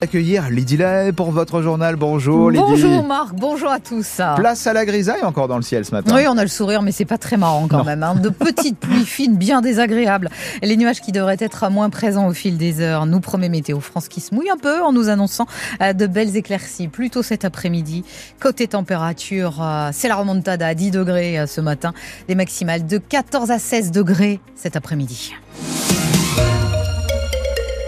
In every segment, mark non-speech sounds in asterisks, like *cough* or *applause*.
Accueillir Lydie Lay pour votre journal. Bonjour Lydie. Bonjour Marc, bonjour à tous. Place à la grisaille encore dans le ciel ce matin. Oui, on a le sourire, mais c'est pas très marrant quand même. Hein. De petites pluies *laughs* fines, bien désagréables. Les nuages qui devraient être moins présents au fil des heures. Nous promet Météo France qui se mouille un peu en nous annonçant euh, de belles éclaircies. Plutôt cet après-midi. Côté température, euh, c'est la remontada à 10 degrés euh, ce matin. Des maximales de 14 à 16 degrés cet après-midi.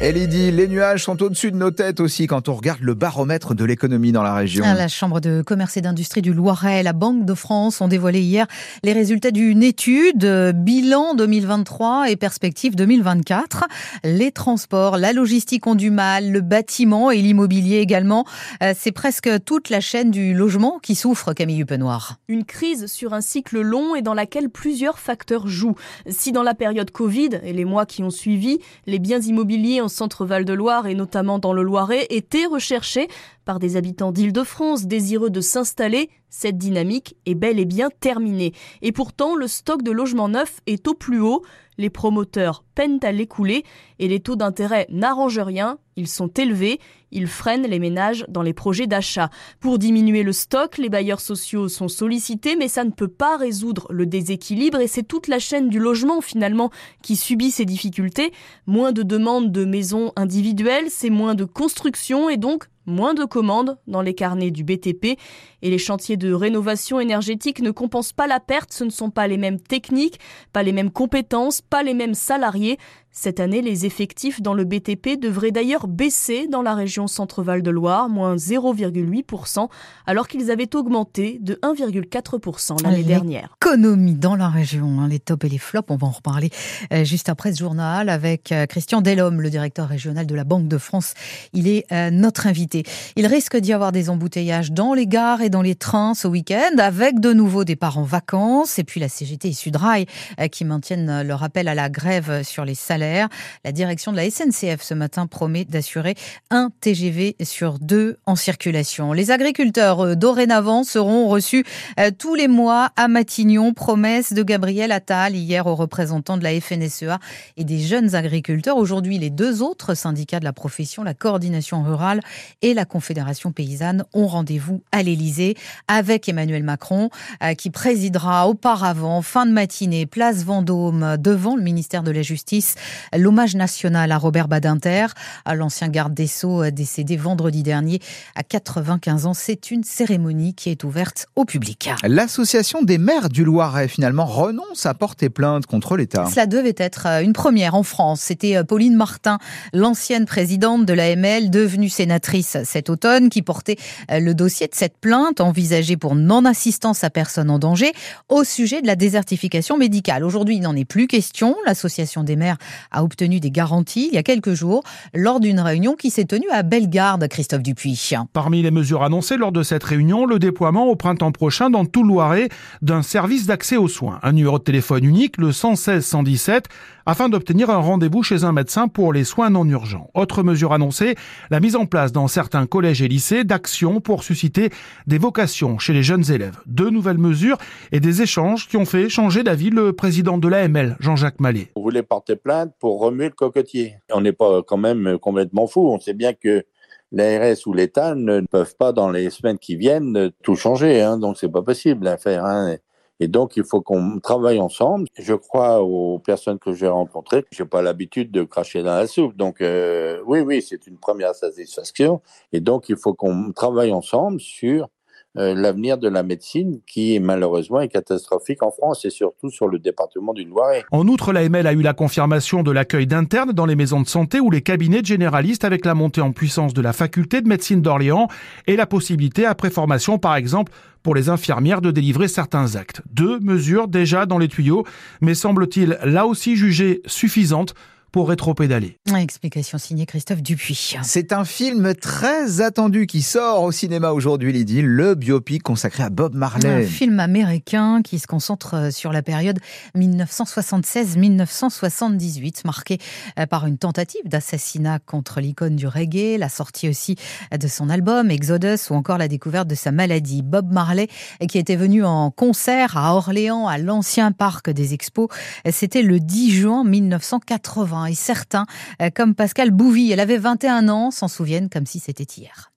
Et Lydie, les nuages sont au-dessus de nos têtes aussi quand on regarde le baromètre de l'économie dans la région. La Chambre de commerce et d'industrie du Loiret et la Banque de France ont dévoilé hier les résultats d'une étude, bilan 2023 et perspective 2024. Les transports, la logistique ont du mal, le bâtiment et l'immobilier également. Euh, c'est presque toute la chaîne du logement qui souffre, Camille Hupenoir. Une crise sur un cycle long et dans laquelle plusieurs facteurs jouent. Si dans la période Covid et les mois qui ont suivi, les biens immobiliers en centre-Val de Loire et notamment dans le Loiret étaient recherchés par des habitants d'Île-de-France désireux de s'installer, cette dynamique est bel et bien terminée. Et pourtant, le stock de logements neufs est au plus haut, les promoteurs peinent à l'écouler et les taux d'intérêt n'arrangent rien, ils sont élevés, ils freinent les ménages dans les projets d'achat. Pour diminuer le stock, les bailleurs sociaux sont sollicités, mais ça ne peut pas résoudre le déséquilibre et c'est toute la chaîne du logement finalement qui subit ces difficultés. Moins de demandes de maisons individuelles, c'est moins de construction et donc moins de commandes dans les carnets du BTP et les chantiers de rénovation énergétique ne compensent pas la perte, ce ne sont pas les mêmes techniques, pas les mêmes compétences, pas les mêmes salariés. Cette année, les effectifs dans le BTP devraient d'ailleurs baisser dans la région Centre-Val de Loire, moins 0,8%, alors qu'ils avaient augmenté de 1,4% l'année dernière. Économie dans la région, hein, les tops et les flops, on va en reparler euh, juste après ce journal avec euh, Christian Delhomme, le directeur régional de la Banque de France. Il est euh, notre invité. Il risque d'y avoir des embouteillages dans les gares et dans les trains ce week-end, avec de nouveaux départs en vacances, et puis la CGT et Sudrail qui maintiennent leur appel à la grève sur les la direction de la SNCF ce matin promet d'assurer un TGV sur deux en circulation. Les agriculteurs, dorénavant, seront reçus euh, tous les mois à Matignon. Promesse de Gabriel Attal hier aux représentants de la FNSEA et des jeunes agriculteurs. Aujourd'hui, les deux autres syndicats de la profession, la coordination rurale et la Confédération paysanne, ont rendez-vous à l'Élysée avec Emmanuel Macron, euh, qui présidera auparavant, fin de matinée, place Vendôme, devant le ministère de la Justice, l'hommage national à Robert Badinter, à l'ancien garde des Sceaux euh, décédé vendredi dernier à 95 ans. C'est une cérémonie qui est ouverte au public. L'association des maires du Loiret finalement renonce à porter plainte contre l'État. Cela devait être euh, une première en France. C'était euh, Pauline Martin, l'ancienne présidente de l'AML, devenue sénatrice cet automne, qui portait le dossier de cette plainte envisagée pour non-assistance à personne en danger au sujet de la désertification médicale. Aujourd'hui, il n'en est plus question. L'association des maires a obtenu des garanties il y a quelques jours lors d'une réunion qui s'est tenue à Bellegarde, Christophe Dupuis. Parmi les mesures annoncées lors de cette réunion, le déploiement au printemps prochain dans tout Loiret d'un service d'accès aux soins. Un numéro de téléphone unique, le 116 117, afin d'obtenir un rendez-vous chez un médecin pour les soins non urgents. Autre mesure annoncée, la mise en place dans certains collèges et lycées d'actions pour susciter des vocations chez les jeunes élèves. Deux nouvelles mesures et des échanges qui ont fait changer d'avis le président de l'AML, Jean-Jacques Mallet. Vous voulez porter plainte pour remuer le cocotier. On n'est pas quand même complètement fou. On sait bien que l'ARS ou l'État ne peuvent pas dans les semaines qui viennent tout changer, hein, donc c'est pas possible à faire. Hein. Et donc, il faut qu'on travaille ensemble. Je crois aux personnes que j'ai rencontrées. J'ai pas l'habitude de cracher dans la soupe. Donc, euh, oui, oui, c'est une première satisfaction. Et donc, il faut qu'on travaille ensemble sur l'avenir de la médecine qui malheureusement est catastrophique en France et surtout sur le département du Loiret. En outre, l'AML a eu la confirmation de l'accueil d'internes dans les maisons de santé ou les cabinets de généralistes avec la montée en puissance de la faculté de médecine d'Orléans et la possibilité après formation par exemple pour les infirmières de délivrer certains actes. Deux mesures déjà dans les tuyaux, mais semble-t-il là aussi jugées suffisantes pour rétro-pédaler. Explication signée Christophe Dupuis. C'est un film très attendu qui sort au cinéma aujourd'hui, Lydie, le biopic consacré à Bob Marley. Un film américain qui se concentre sur la période 1976-1978, marqué euh, par une tentative d'assassinat contre l'icône du reggae, la sortie aussi de son album Exodus ou encore la découverte de sa maladie. Bob Marley, qui était venu en concert à Orléans, à l'ancien parc des expos, c'était le 10 juin 1980 hein, et certains, euh, comme Pascal Bouvy, elle avait 21 ans, s'en souviennent comme si c'était hier.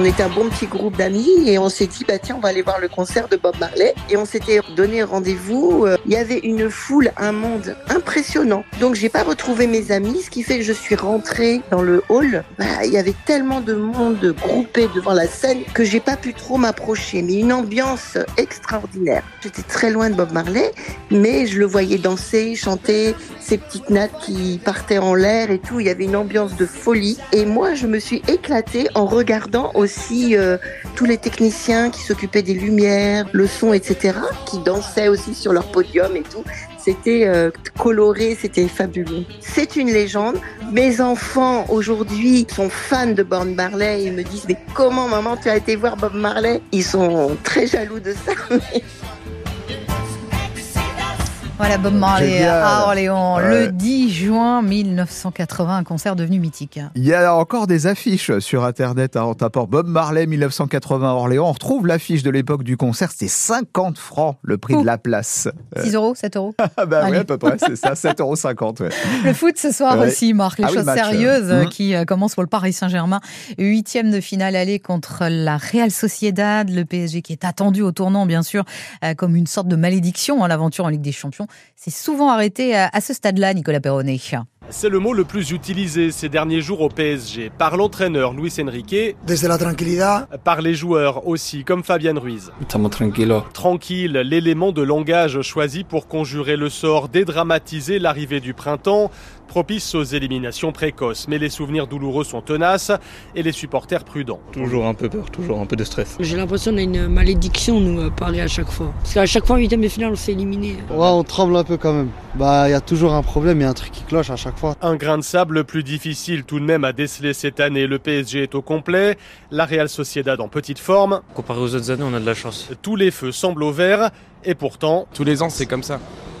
On était un bon petit groupe d'amis et on s'est dit bah tiens on va aller voir le concert de Bob Marley et on s'était donné rendez-vous. Euh, il y avait une foule, un monde impressionnant. Donc j'ai pas retrouvé mes amis, ce qui fait que je suis rentrée dans le hall. Bah, il y avait tellement de monde groupé devant la scène que j'ai pas pu trop m'approcher. Mais une ambiance extraordinaire. J'étais très loin de Bob Marley, mais je le voyais danser, chanter, ces petites nattes qui partaient en l'air et tout. Il y avait une ambiance de folie. Et moi je me suis éclatée en regardant aussi aussi euh, tous les techniciens qui s'occupaient des lumières, le son, etc., qui dansaient aussi sur leur podium et tout. C'était euh, coloré, c'était fabuleux. C'est une légende. Mes enfants aujourd'hui sont fans de Bob Marley. Ils me disent mais comment maman tu as été voir Bob Marley? Ils sont très jaloux de ça. *laughs* Voilà Bob Marley à Orléans, le 10 juin 1980, un concert devenu mythique. Il y a encore des affiches sur Internet hein, en tapant Bob Marley 1980 à Orléans. On retrouve l'affiche de l'époque du concert, c'était 50 francs le prix de la place. 6 euros, 7 euros *laughs* Ah bah oui, à peu près, c'est ça, 7,50 euros. Ouais. Le foot ce soir aussi, Marc, les ah choses sérieuses mmh. qui euh, commencent pour le Paris Saint-Germain. Huitième de finale aller contre la Real Sociedad, le PSG qui est attendu au tournant, bien sûr, euh, comme une sorte de malédiction, à hein, l'aventure en Ligue des Champions c'est souvent arrêté à ce stade-là, Nicolas Perronnet. C'est le mot le plus utilisé ces derniers jours au PSG, par l'entraîneur Luis Enrique, Desde la tranquilidad. par les joueurs aussi, comme Fabian Ruiz. Tranquille, l'élément de langage choisi pour conjurer le sort, dédramatiser l'arrivée du printemps, propice aux éliminations précoces. Mais les souvenirs douloureux sont tenaces et les supporters prudents. Toujours un peu peur, toujours un peu de stress. J'ai l'impression qu'on a une malédiction, nous, à parler à chaque fois. Parce qu'à chaque fois, en huitième de finale, on s'est éliminé. Ouais, on tremble un peu quand même. Bah, il y a toujours un problème, il y a un truc qui cloche à chaque fois. Un grain de sable plus difficile tout de même à déceler cette année. Le PSG est au complet, la Real Sociedad en petite forme. Comparé aux autres années, on a de la chance. Tous les feux semblent au vert et pourtant... Tous les ans, c'est comme ça.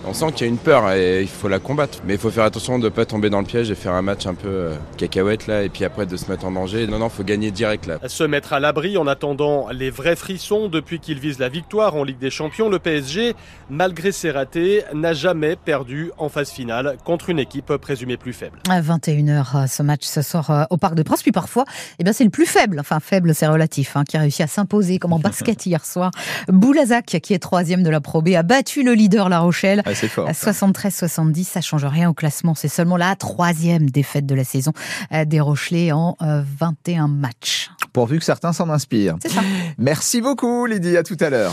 On sent qu'il y a une peur et il faut la combattre. Mais il faut faire attention de ne pas tomber dans le piège et faire un match un peu euh, cacahuète là et puis après de se mettre en danger. Non, non, il faut gagner direct là. Se mettre à l'abri en attendant les vrais frissons depuis qu'il vise la victoire en Ligue des Champions, le PSG, malgré ses ratés, n'a jamais perdu en phase finale contre une équipe présumée plus faible. À 21h, ce match ce soir euh, au Parc de Prince. Puis parfois, eh bien, c'est le plus faible, enfin faible c'est relatif, hein, qui a réussi à s'imposer comme en *laughs* basket hier soir. Boulazac, qui est troisième de la Pro B, a battu le leader La Rochelle. Ah, c'est fort. 73-70, ça change rien au classement. C'est seulement la troisième défaite de la saison euh, des Rochelais en 21 euh, matchs. Pourvu que certains s'en inspirent. C'est ça. Merci beaucoup, Lydie. À tout à l'heure.